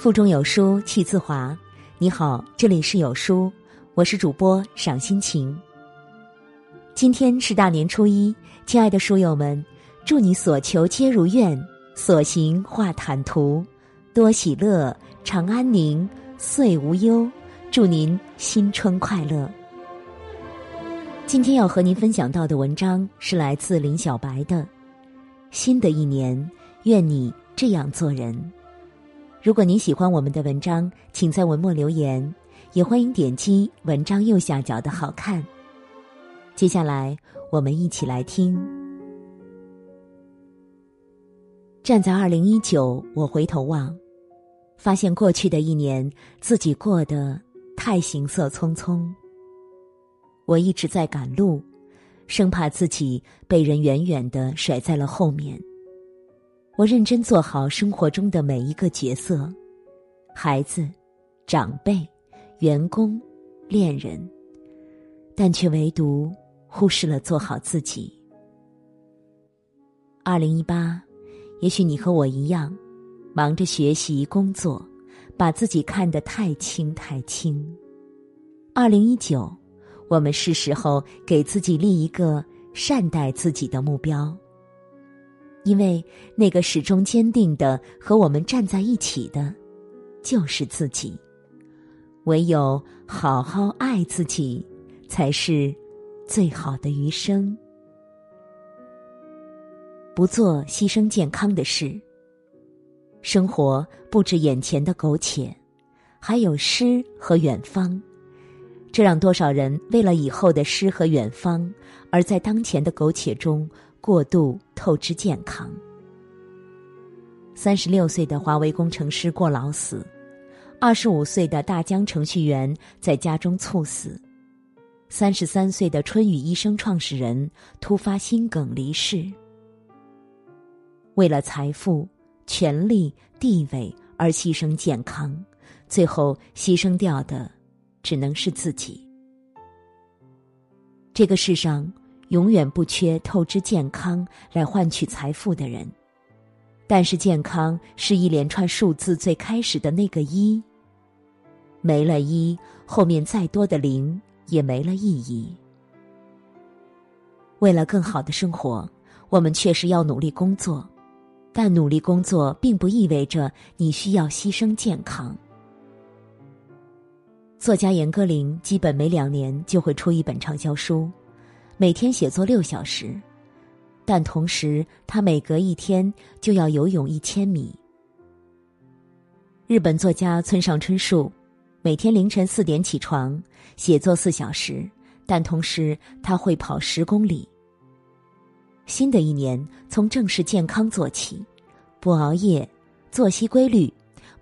腹中有书气自华。你好，这里是有书，我是主播赏心情。今天是大年初一，亲爱的书友们，祝你所求皆如愿，所行化坦途，多喜乐，常安宁，岁无忧。祝您新春快乐。今天要和您分享到的文章是来自林小白的。新的一年，愿你这样做人。如果您喜欢我们的文章，请在文末留言，也欢迎点击文章右下角的好看。接下来，我们一起来听。站在二零一九，我回头望，发现过去的一年自己过得太行色匆匆。我一直在赶路，生怕自己被人远远的甩在了后面。我认真做好生活中的每一个角色，孩子、长辈、员工、恋人，但却唯独忽视了做好自己。二零一八，也许你和我一样，忙着学习工作，把自己看得太轻太轻。二零一九，我们是时候给自己立一个善待自己的目标。因为那个始终坚定的和我们站在一起的，就是自己。唯有好好爱自己，才是最好的余生。不做牺牲健康的事。生活不止眼前的苟且，还有诗和远方。这让多少人为了以后的诗和远方，而在当前的苟且中。过度透支健康。三十六岁的华为工程师过劳死，二十五岁的大疆程序员在家中猝死，三十三岁的春雨医生创始人突发心梗离世。为了财富、权力、地位而牺牲健康，最后牺牲掉的只能是自己。这个世上。永远不缺透支健康来换取财富的人，但是健康是一连串数字最开始的那个一。没了一，后面再多的零也没了意义。为了更好的生活，我们确实要努力工作，但努力工作并不意味着你需要牺牲健康。作家严歌苓基本每两年就会出一本畅销书。每天写作六小时，但同时他每隔一天就要游泳一千米。日本作家村上春树每天凌晨四点起床写作四小时，但同时他会跑十公里。新的一年从正式健康做起，不熬夜，作息规律，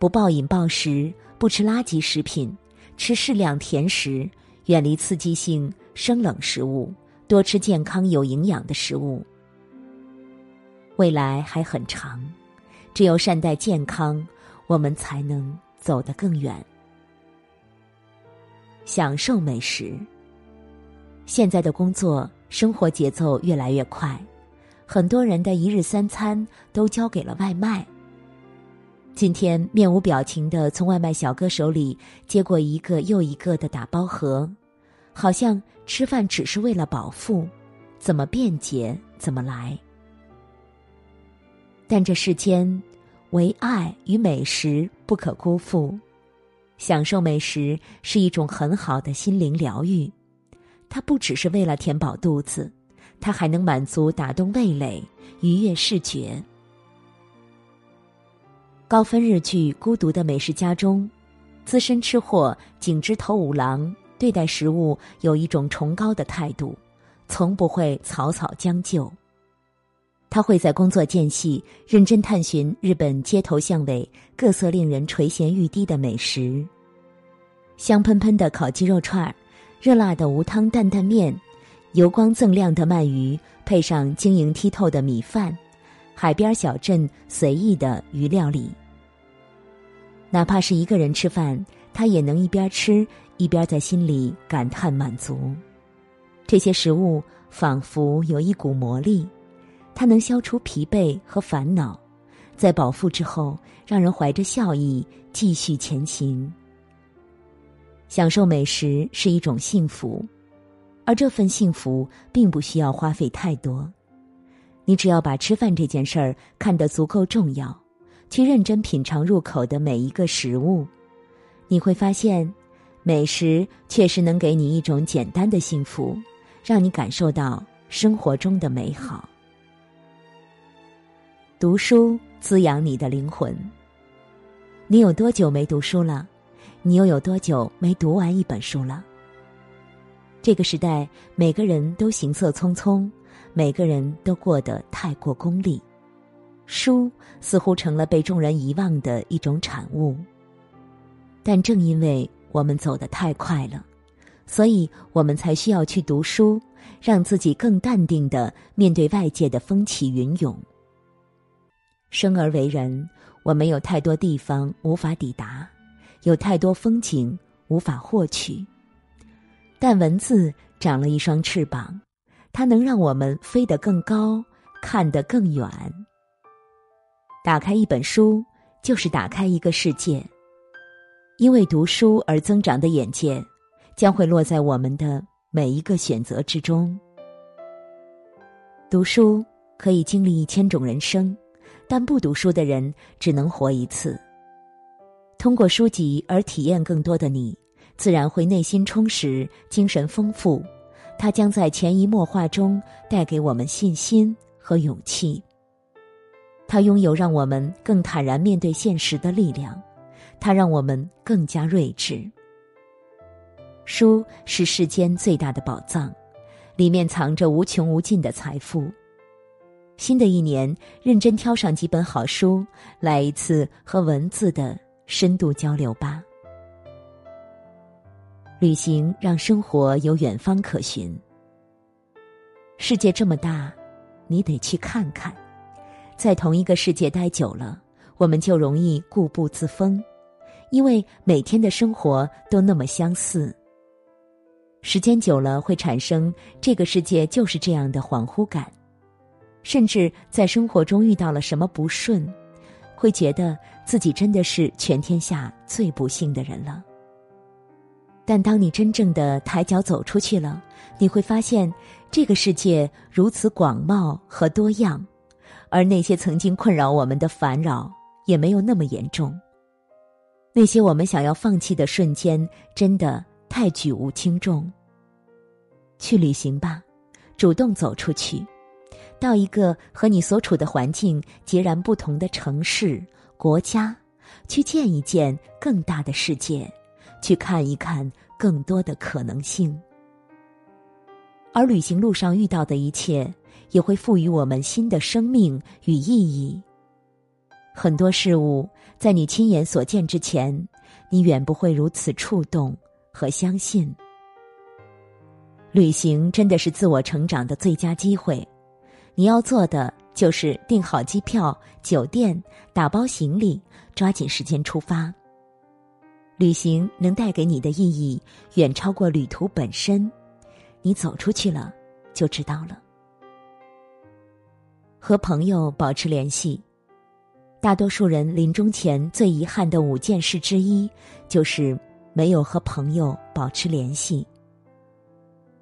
不暴饮暴食，不吃垃圾食品，吃适量甜食，远离刺激性生冷食物。多吃健康有营养的食物。未来还很长，只有善待健康，我们才能走得更远。享受美食。现在的工作生活节奏越来越快，很多人的一日三餐都交给了外卖。今天面无表情的从外卖小哥手里接过一个又一个的打包盒。好像吃饭只是为了饱腹，怎么便捷怎么来。但这世间，唯爱与美食不可辜负。享受美食是一种很好的心灵疗愈，它不只是为了填饱肚子，它还能满足打动味蕾，愉悦视觉。高分日剧《孤独的美食家》中，资深吃货井之头五郎。对待食物有一种崇高的态度，从不会草草将就。他会在工作间隙认真探寻日本街头巷尾各色令人垂涎欲滴的美食：香喷喷的烤鸡肉串儿，热辣的无汤担担面，油光锃亮的鳗鱼配上晶莹剔透的米饭，海边小镇随意的鱼料理。哪怕是一个人吃饭，他也能一边吃。一边在心里感叹满足，这些食物仿佛有一股魔力，它能消除疲惫和烦恼，在饱腹之后，让人怀着笑意继续前行。享受美食是一种幸福，而这份幸福并不需要花费太多。你只要把吃饭这件事儿看得足够重要，去认真品尝入口的每一个食物，你会发现，美食确实能给你一种简单的幸福，让你感受到生活中的美好。读书滋养你的灵魂。你有多久没读书了？你又有多久没读完一本书了？这个时代，每个人都行色匆匆，每个人都过得太过功利，书似乎成了被众人遗忘的一种产物。但正因为我们走得太快了，所以我们才需要去读书，让自己更淡定的面对外界的风起云涌。生而为人，我们有太多地方无法抵达，有太多风景无法获取。但文字长了一双翅膀，它能让我们飞得更高，看得更远。打开一本书，就是打开一个世界。因为读书而增长的眼界，将会落在我们的每一个选择之中。读书可以经历一千种人生。但不读书的人只能活一次。通过书籍而体验更多的你，自然会内心充实、精神丰富。它将在潜移默化中带给我们信心和勇气。它拥有让我们更坦然面对现实的力量，它让我们更加睿智。书是世间最大的宝藏，里面藏着无穷无尽的财富。新的一年，认真挑上几本好书，来一次和文字的深度交流吧。旅行让生活有远方可寻。世界这么大，你得去看看。在同一个世界待久了，我们就容易固步自封，因为每天的生活都那么相似。时间久了，会产生这个世界就是这样的恍惚感。甚至在生活中遇到了什么不顺，会觉得自己真的是全天下最不幸的人了。但当你真正的抬脚走出去了，你会发现这个世界如此广袤和多样，而那些曾经困扰我们的烦扰也没有那么严重。那些我们想要放弃的瞬间，真的太举无轻重。去旅行吧，主动走出去。到一个和你所处的环境截然不同的城市、国家，去见一见更大的世界，去看一看更多的可能性。而旅行路上遇到的一切，也会赋予我们新的生命与意义。很多事物在你亲眼所见之前，你远不会如此触动和相信。旅行真的是自我成长的最佳机会。你要做的就是订好机票、酒店，打包行李，抓紧时间出发。旅行能带给你的意义远超过旅途本身，你走出去了就知道了。和朋友保持联系，大多数人临终前最遗憾的五件事之一，就是没有和朋友保持联系。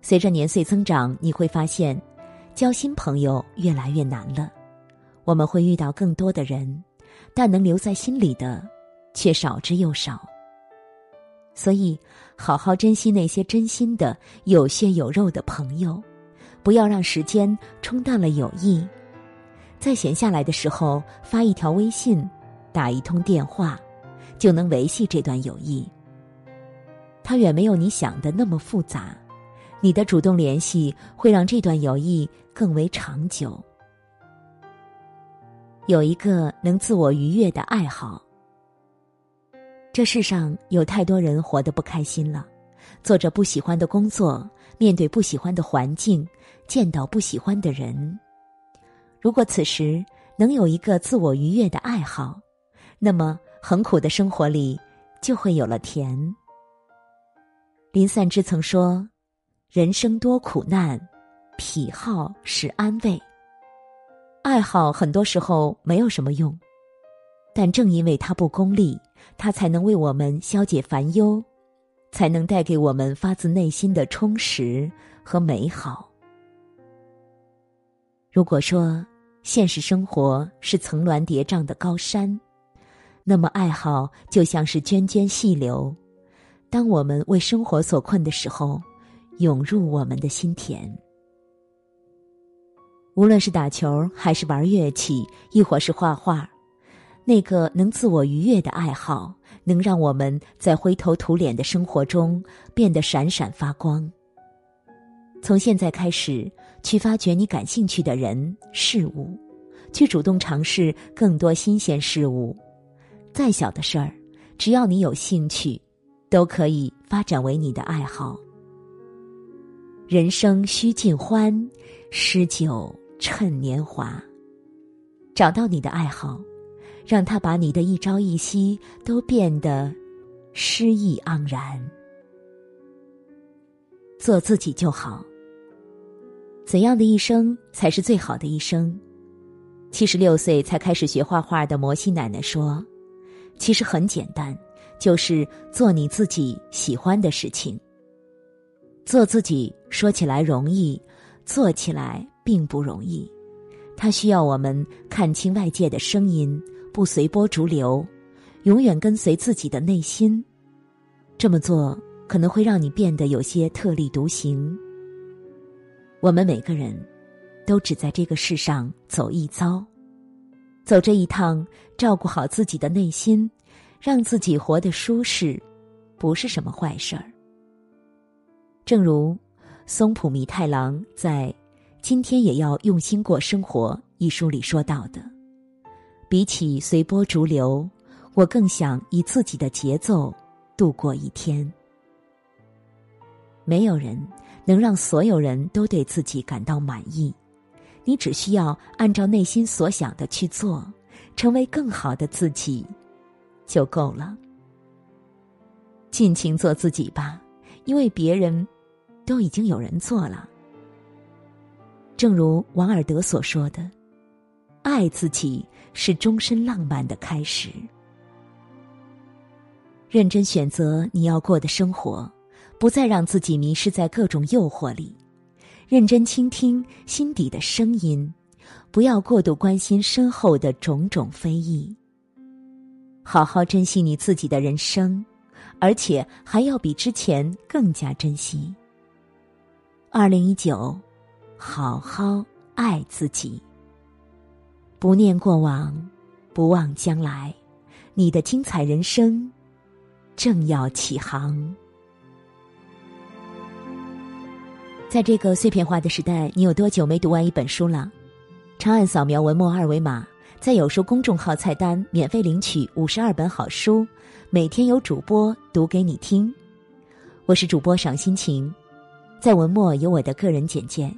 随着年岁增长，你会发现。交新朋友越来越难了，我们会遇到更多的人，但能留在心里的却少之又少。所以，好好珍惜那些真心的、有血有肉的朋友，不要让时间冲淡了友谊。在闲下来的时候，发一条微信，打一通电话，就能维系这段友谊。它远没有你想的那么复杂。你的主动联系会让这段友谊更为长久。有一个能自我愉悦的爱好。这世上有太多人活得不开心了，做着不喜欢的工作，面对不喜欢的环境，见到不喜欢的人。如果此时能有一个自我愉悦的爱好，那么很苦的生活里就会有了甜。林散之曾说。人生多苦难，癖好是安慰。爱好很多时候没有什么用，但正因为它不功利，它才能为我们消解烦忧，才能带给我们发自内心的充实和美好。如果说现实生活是层峦叠嶂的高山，那么爱好就像是涓涓细流，当我们为生活所困的时候，涌入我们的心田。无论是打球，还是玩乐器，亦或是画画，那个能自我愉悦的爱好，能让我们在灰头土脸的生活中变得闪闪发光。从现在开始，去发掘你感兴趣的人事物，去主动尝试更多新鲜事物。再小的事儿，只要你有兴趣，都可以发展为你的爱好。人生须尽欢，诗酒。趁年华，找到你的爱好，让他把你的一朝一夕都变得诗意盎然。做自己就好。怎样的一生才是最好的一生？七十六岁才开始学画画的摩西奶奶说：“其实很简单，就是做你自己喜欢的事情。做自己说起来容易，做起来。”并不容易，它需要我们看清外界的声音，不随波逐流，永远跟随自己的内心。这么做可能会让你变得有些特立独行。我们每个人，都只在这个世上走一遭，走这一趟，照顾好自己的内心，让自己活得舒适，不是什么坏事儿。正如松浦弥太郎在。今天也要用心过生活。一书里说到的，比起随波逐流，我更想以自己的节奏度过一天。没有人能让所有人都对自己感到满意，你只需要按照内心所想的去做，成为更好的自己，就够了。尽情做自己吧，因为别人都已经有人做了。正如王尔德所说的：“爱自己是终身浪漫的开始。”认真选择你要过的生活，不再让自己迷失在各种诱惑里；认真倾听心底的声音，不要过度关心身后的种种非议。好好珍惜你自己的人生，而且还要比之前更加珍惜。二零一九。好好爱自己，不念过往，不忘将来，你的精彩人生正要起航。在这个碎片化的时代，你有多久没读完一本书了？长按扫描文末二维码，在有书公众号菜单免费领取五十二本好书，每天有主播读给你听。我是主播赏心情，在文末有我的个人简介。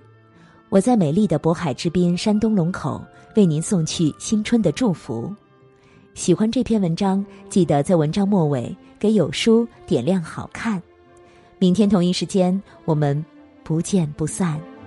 我在美丽的渤海之滨山东龙口为您送去新春的祝福。喜欢这篇文章，记得在文章末尾给有书点亮好看。明天同一时间，我们不见不散。